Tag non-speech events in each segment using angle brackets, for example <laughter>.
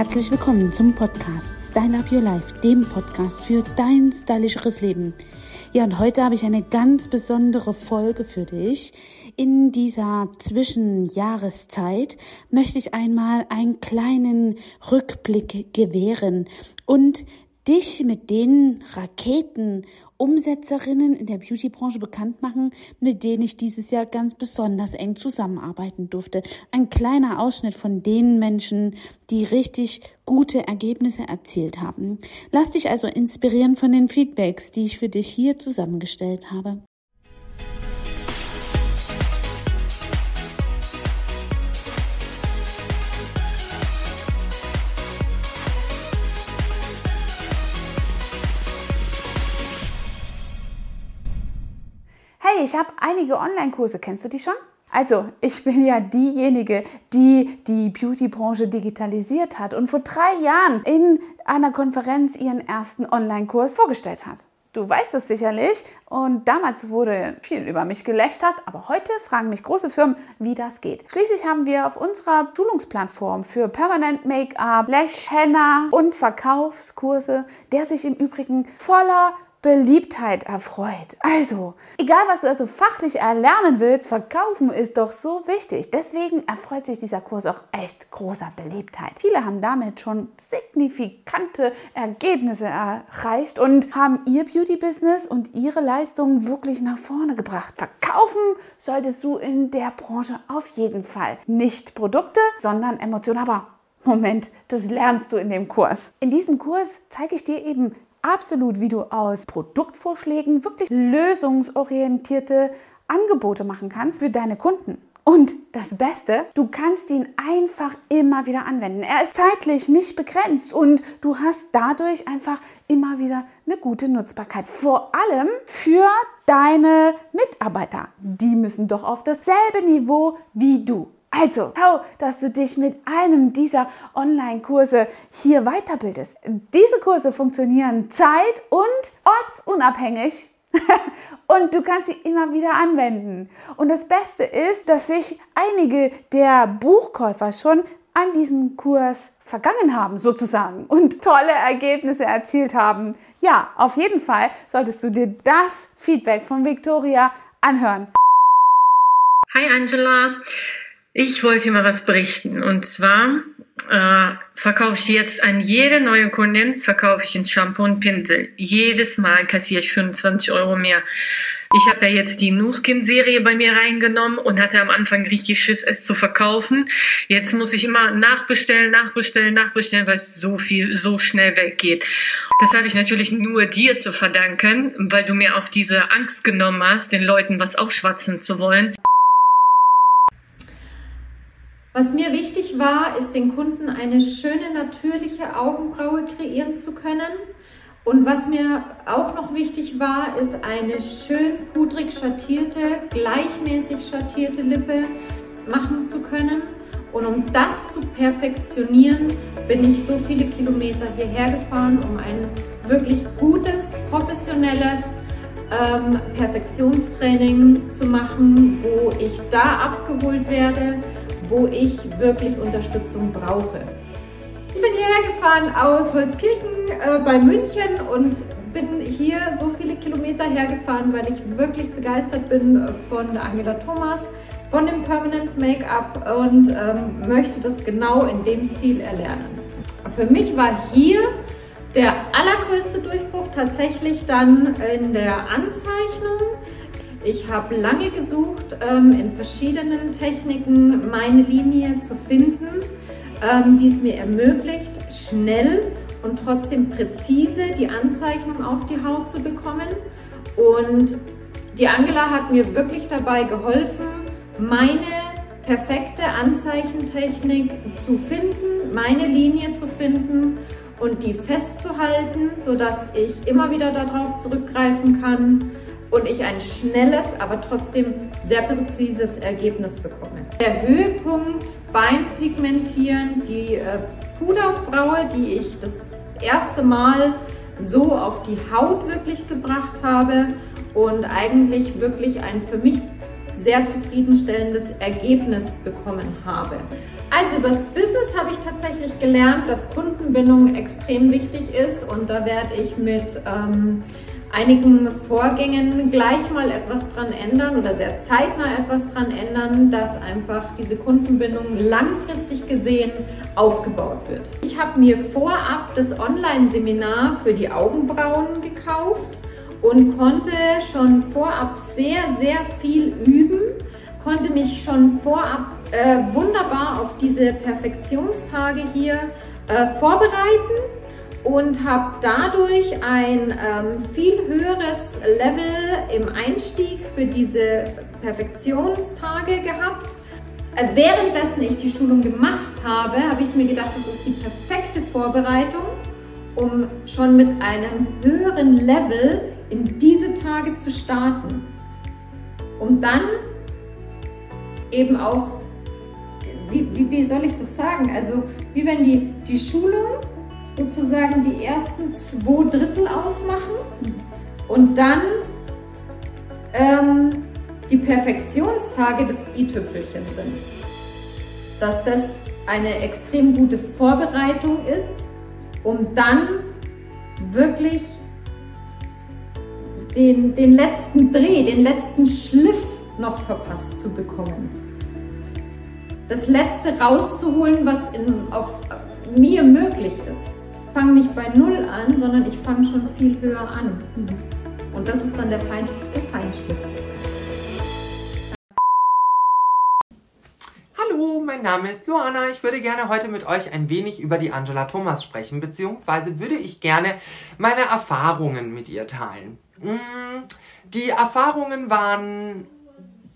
Herzlich willkommen zum Podcast Style Up Your Life, dem Podcast für dein stylischeres Leben. Ja, und heute habe ich eine ganz besondere Folge für dich. In dieser Zwischenjahreszeit möchte ich einmal einen kleinen Rückblick gewähren und dich mit den Raketen Umsetzerinnen in der Beautybranche bekannt machen, mit denen ich dieses Jahr ganz besonders eng zusammenarbeiten durfte. Ein kleiner Ausschnitt von den Menschen, die richtig gute Ergebnisse erzielt haben. Lass dich also inspirieren von den Feedbacks, die ich für dich hier zusammengestellt habe. Ich habe einige Online-Kurse. Kennst du die schon? Also, ich bin ja diejenige, die die Beauty-Branche digitalisiert hat und vor drei Jahren in einer Konferenz ihren ersten Online-Kurs vorgestellt hat. Du weißt es sicherlich und damals wurde viel über mich gelästert, aber heute fragen mich große Firmen, wie das geht. Schließlich haben wir auf unserer Schulungsplattform für Permanent Make-up, Lash, Henna und Verkaufskurse, der sich im Übrigen voller Beliebtheit erfreut. Also, egal was du also fachlich erlernen willst, verkaufen ist doch so wichtig. Deswegen erfreut sich dieser Kurs auch echt großer Beliebtheit. Viele haben damit schon signifikante Ergebnisse erreicht und haben ihr Beauty-Business und ihre Leistungen wirklich nach vorne gebracht. Verkaufen solltest du in der Branche auf jeden Fall. Nicht Produkte, sondern Emotionen. Aber Moment, das lernst du in dem Kurs. In diesem Kurs zeige ich dir eben absolut, wie du aus Produktvorschlägen wirklich lösungsorientierte Angebote machen kannst für deine Kunden. Und das Beste, du kannst ihn einfach immer wieder anwenden. Er ist zeitlich nicht begrenzt und du hast dadurch einfach immer wieder eine gute Nutzbarkeit. Vor allem für deine Mitarbeiter. Die müssen doch auf dasselbe Niveau wie du. Also, schau, dass du dich mit einem dieser Online-Kurse hier weiterbildest. Diese Kurse funktionieren zeit- und ortsunabhängig <laughs> und du kannst sie immer wieder anwenden. Und das Beste ist, dass sich einige der Buchkäufer schon an diesem Kurs vergangen haben, sozusagen, und tolle Ergebnisse erzielt haben. Ja, auf jeden Fall solltest du dir das Feedback von Victoria anhören. Hi Angela. Ich wollte dir mal was berichten. Und zwar äh, verkaufe ich jetzt an jede neue Kundin, verkaufe ich ein Shampoo und Pinsel. Jedes Mal kassiere ich 25 Euro mehr. Ich habe ja jetzt die Nuskin-Serie bei mir reingenommen und hatte am Anfang richtig Schiss, es zu verkaufen. Jetzt muss ich immer nachbestellen, nachbestellen, nachbestellen, weil es so viel, so schnell weggeht. Das habe ich natürlich nur dir zu verdanken, weil du mir auch diese Angst genommen hast, den Leuten was aufschwatzen zu wollen. Was mir wichtig war, ist den Kunden eine schöne natürliche Augenbraue kreieren zu können. Und was mir auch noch wichtig war, ist eine schön pudrig schattierte, gleichmäßig schattierte Lippe machen zu können. Und um das zu perfektionieren, bin ich so viele Kilometer hierher gefahren, um ein wirklich gutes, professionelles ähm, Perfektionstraining zu machen, wo ich da abgeholt werde, wo ich wirklich Unterstützung brauche. Ich bin hierher gefahren aus Holzkirchen äh, bei München und bin hier so viele Kilometer hergefahren, weil ich wirklich begeistert bin von Angela Thomas, von dem Permanent Make-up und ähm, möchte das genau in dem Stil erlernen. Für mich war hier der allergrößte Durchbruch tatsächlich dann in der Anzeichnung. Ich habe lange gesucht, ähm, in verschiedenen Techniken meine Linie zu finden, ähm, die es mir ermöglicht, schnell und trotzdem präzise die Anzeichnung auf die Haut zu bekommen. Und die Angela hat mir wirklich dabei geholfen, meine perfekte Anzeichentechnik zu finden, meine Linie zu finden und die festzuhalten, sodass ich immer wieder darauf zurückgreifen kann und ich ein schnelles, aber trotzdem sehr präzises Ergebnis bekomme. Der Höhepunkt beim Pigmentieren, die äh, Puderbraue, die ich das erste Mal so auf die Haut wirklich gebracht habe und eigentlich wirklich ein für mich sehr zufriedenstellendes Ergebnis bekommen habe. Also über das Business habe ich tatsächlich gelernt, dass Kundenbindung extrem wichtig ist und da werde ich mit ähm, einigen Vorgängen gleich mal etwas dran ändern oder sehr zeitnah etwas dran ändern, dass einfach diese Kundenbindung langfristig gesehen aufgebaut wird. Ich habe mir vorab das Online-Seminar für die Augenbrauen gekauft und konnte schon vorab sehr, sehr viel üben, konnte mich schon vorab äh, wunderbar auf diese Perfektionstage hier äh, vorbereiten und habe dadurch ein ähm, viel höheres Level im Einstieg für diese Perfektionstage gehabt. Äh, währenddessen ich die Schulung gemacht habe, habe ich mir gedacht, das ist die perfekte Vorbereitung, um schon mit einem höheren Level in diese Tage zu starten. Um dann eben auch, wie, wie, wie soll ich das sagen, also wie wenn die, die Schulung sozusagen die ersten zwei Drittel ausmachen und dann ähm, die Perfektionstage des i-Tüpfelchen sind. Dass das eine extrem gute Vorbereitung ist, um dann wirklich den, den letzten Dreh, den letzten Schliff noch verpasst zu bekommen. Das letzte rauszuholen, was in, auf mir möglich ist fange nicht bei Null an, sondern ich fange schon viel höher an. Und das ist dann der, Fein, der Feinschliff. Hallo, mein Name ist Luana. Ich würde gerne heute mit euch ein wenig über die Angela Thomas sprechen, beziehungsweise würde ich gerne meine Erfahrungen mit ihr teilen. Mm, die Erfahrungen waren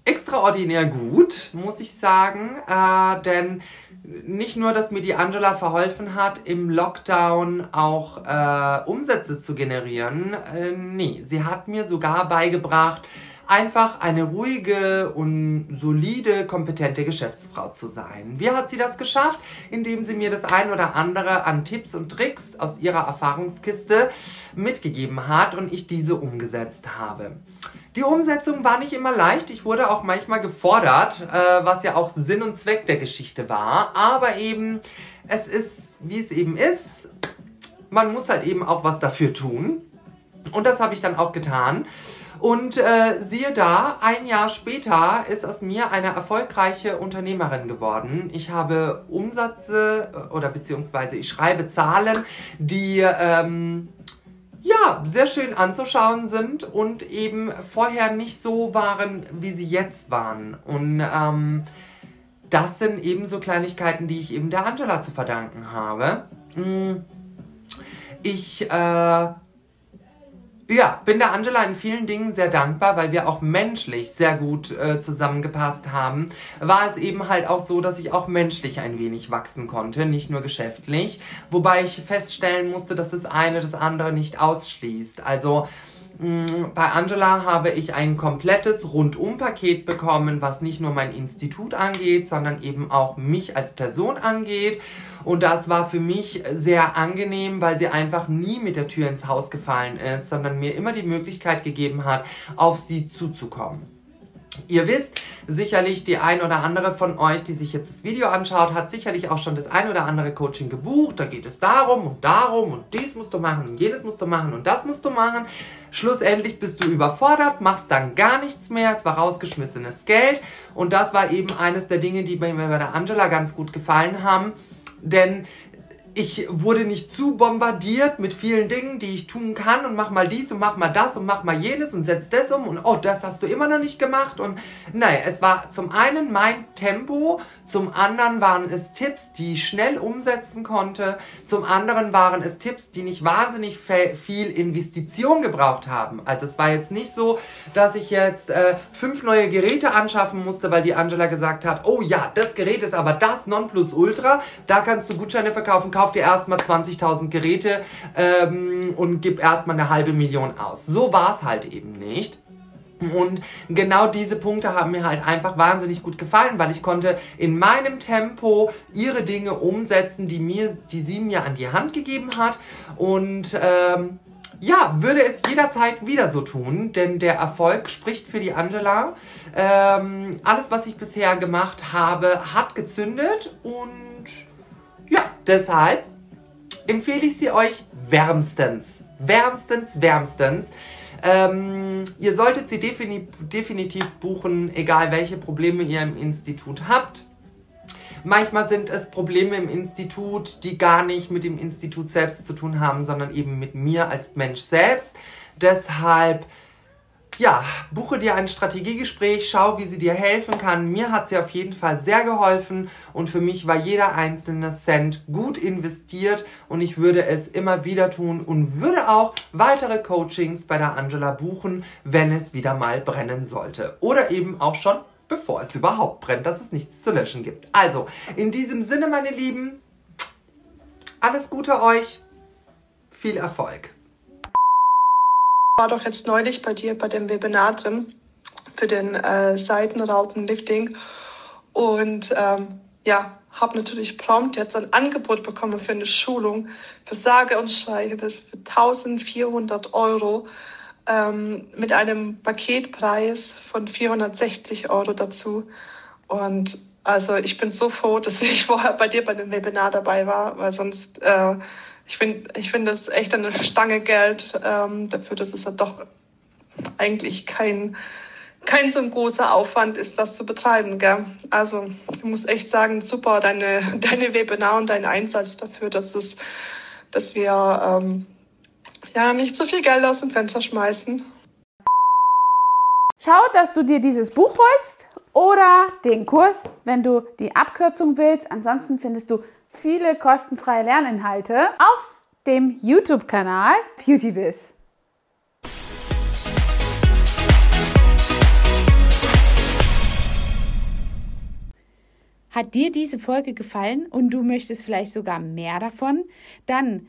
extraordinär gut, muss ich sagen, äh, denn nicht nur, dass mir die Angela verholfen hat, im Lockdown auch äh, Umsätze zu generieren, äh, nee, sie hat mir sogar beigebracht, einfach eine ruhige und solide, kompetente Geschäftsfrau zu sein. Wie hat sie das geschafft? Indem sie mir das ein oder andere an Tipps und Tricks aus ihrer Erfahrungskiste mitgegeben hat und ich diese umgesetzt habe. Die Umsetzung war nicht immer leicht. Ich wurde auch manchmal gefordert, äh, was ja auch Sinn und Zweck der Geschichte war. Aber eben, es ist, wie es eben ist. Man muss halt eben auch was dafür tun. Und das habe ich dann auch getan. Und äh, siehe da, ein Jahr später ist aus mir eine erfolgreiche Unternehmerin geworden. Ich habe Umsätze äh, oder beziehungsweise ich schreibe Zahlen, die ähm, ja, sehr schön anzuschauen sind und eben vorher nicht so waren, wie sie jetzt waren. Und ähm, das sind eben so Kleinigkeiten, die ich eben der Angela zu verdanken habe. Hm. Ich äh, ja, bin der Angela in vielen Dingen sehr dankbar, weil wir auch menschlich sehr gut äh, zusammengepasst haben. War es eben halt auch so, dass ich auch menschlich ein wenig wachsen konnte, nicht nur geschäftlich. Wobei ich feststellen musste, dass das eine das andere nicht ausschließt. Also bei Angela habe ich ein komplettes Rundumpaket bekommen, was nicht nur mein Institut angeht, sondern eben auch mich als Person angeht. Und das war für mich sehr angenehm, weil sie einfach nie mit der Tür ins Haus gefallen ist, sondern mir immer die Möglichkeit gegeben hat, auf sie zuzukommen. Ihr wisst sicherlich, die ein oder andere von euch, die sich jetzt das Video anschaut, hat sicherlich auch schon das ein oder andere Coaching gebucht. Da geht es darum und darum und dies musst du machen und jenes musst du machen und das musst du machen. Schlussendlich bist du überfordert, machst dann gar nichts mehr. Es war rausgeschmissenes Geld und das war eben eines der Dinge, die mir bei der Angela ganz gut gefallen haben. Denn ich wurde nicht zu bombardiert mit vielen Dingen, die ich tun kann und mach mal dies und mach mal das und mach mal jenes und setz das um und oh, das hast du immer noch nicht gemacht und nein, es war zum einen mein Tempo, zum anderen waren es Tipps, die ich schnell umsetzen konnte, zum anderen waren es Tipps, die nicht wahnsinnig viel Investition gebraucht haben. Also es war jetzt nicht so, dass ich jetzt äh, fünf neue Geräte anschaffen musste, weil die Angela gesagt hat, oh ja, das Gerät ist aber das Nonplusultra, da kannst du Gutscheine verkaufen, kauf dir erstmal 20.000 Geräte ähm, und gib erstmal eine halbe Million aus. So war es halt eben nicht. Und genau diese Punkte haben mir halt einfach wahnsinnig gut gefallen, weil ich konnte in meinem Tempo ihre Dinge umsetzen, die mir, die sie mir an die Hand gegeben hat. Und ähm, ja, würde es jederzeit wieder so tun, denn der Erfolg spricht für die Angela. Ähm, alles, was ich bisher gemacht habe, hat gezündet und deshalb empfehle ich sie euch wärmstens. Wärmstens, wärmstens. Ähm, ihr solltet sie defini definitiv buchen, egal welche Probleme ihr im Institut habt. Manchmal sind es Probleme im Institut, die gar nicht mit dem Institut selbst zu tun haben, sondern eben mit mir als Mensch selbst. Deshalb ja, buche dir ein Strategiegespräch, schau, wie sie dir helfen kann. Mir hat sie auf jeden Fall sehr geholfen und für mich war jeder einzelne Cent gut investiert und ich würde es immer wieder tun und würde auch weitere Coachings bei der Angela buchen, wenn es wieder mal brennen sollte. Oder eben auch schon bevor es überhaupt brennt, dass es nichts zu löschen gibt. Also, in diesem Sinne, meine Lieben, alles Gute euch, viel Erfolg war doch jetzt neulich bei dir bei dem Webinar drin für den äh, Seitenraupenlifting und ähm, ja, habe natürlich prompt jetzt ein Angebot bekommen für eine Schulung für sage und schreibe für 1400 Euro ähm, mit einem Paketpreis von 460 Euro dazu. Und also ich bin so froh, dass ich <laughs> vorher bei dir bei dem Webinar dabei war, weil sonst äh, ich finde, ich finde das echt eine Stange Geld ähm, dafür, dass es ja doch eigentlich kein, kein so ein großer Aufwand ist, das zu betreiben. Gell? Also ich muss echt sagen, super, deine, <laughs> deine Webinar und dein Einsatz dafür, dass, es, dass wir ähm, ja nicht so viel Geld aus dem Fenster schmeißen. Schau, dass du dir dieses Buch holst oder den Kurs, wenn du die Abkürzung willst. Ansonsten findest du viele kostenfreie Lerninhalte auf dem YouTube-Kanal BeautyBiz. Hat dir diese Folge gefallen und du möchtest vielleicht sogar mehr davon? Dann